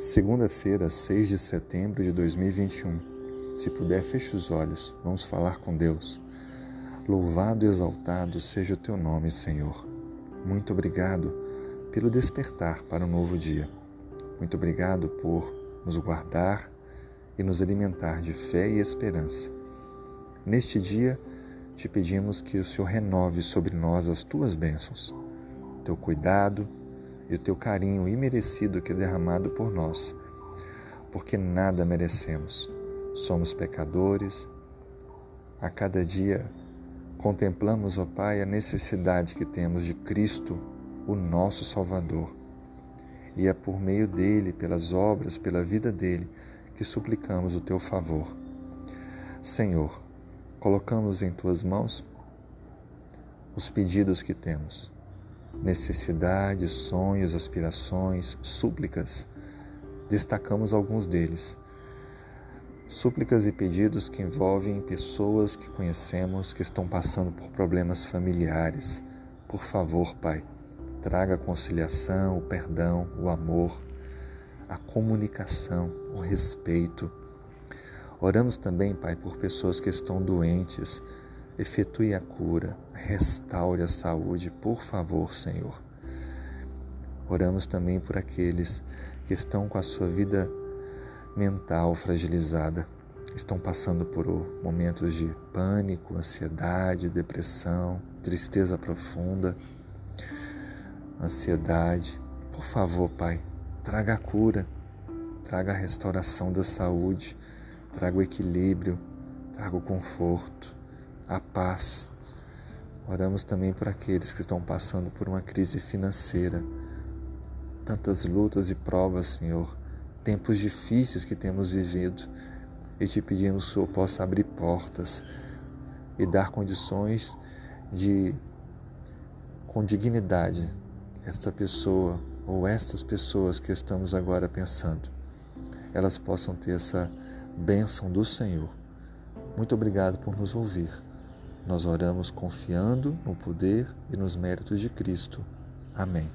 Segunda-feira, 6 de setembro de 2021. Se puder, feche os olhos. Vamos falar com Deus. Louvado e exaltado seja o teu nome, Senhor. Muito obrigado pelo despertar para um novo dia. Muito obrigado por nos guardar e nos alimentar de fé e esperança. Neste dia, te pedimos que o Senhor renove sobre nós as tuas bênçãos, teu cuidado, e o teu carinho imerecido que é derramado por nós, porque nada merecemos. Somos pecadores. A cada dia contemplamos, ó Pai, a necessidade que temos de Cristo, o nosso Salvador. E é por meio dele, pelas obras, pela vida dele, que suplicamos o teu favor. Senhor, colocamos em tuas mãos os pedidos que temos necessidades, sonhos, aspirações, súplicas. Destacamos alguns deles. Súplicas e pedidos que envolvem pessoas que conhecemos que estão passando por problemas familiares. Por favor, Pai, traga a conciliação, o perdão, o amor, a comunicação, o respeito. Oramos também, Pai, por pessoas que estão doentes, efetue a cura, restaure a saúde, por favor, Senhor. Oramos também por aqueles que estão com a sua vida mental fragilizada, estão passando por momentos de pânico, ansiedade, depressão, tristeza profunda, ansiedade. Por favor, Pai, traga a cura, traga a restauração da saúde, traga o equilíbrio, traga o conforto a paz. Oramos também por aqueles que estão passando por uma crise financeira, tantas lutas e provas, Senhor, tempos difíceis que temos vivido, e te pedimos que o Senhor possa abrir portas e dar condições de, com dignidade, esta pessoa ou estas pessoas que estamos agora pensando, elas possam ter essa bênção do Senhor. Muito obrigado por nos ouvir. Nós oramos confiando no poder e nos méritos de Cristo. Amém.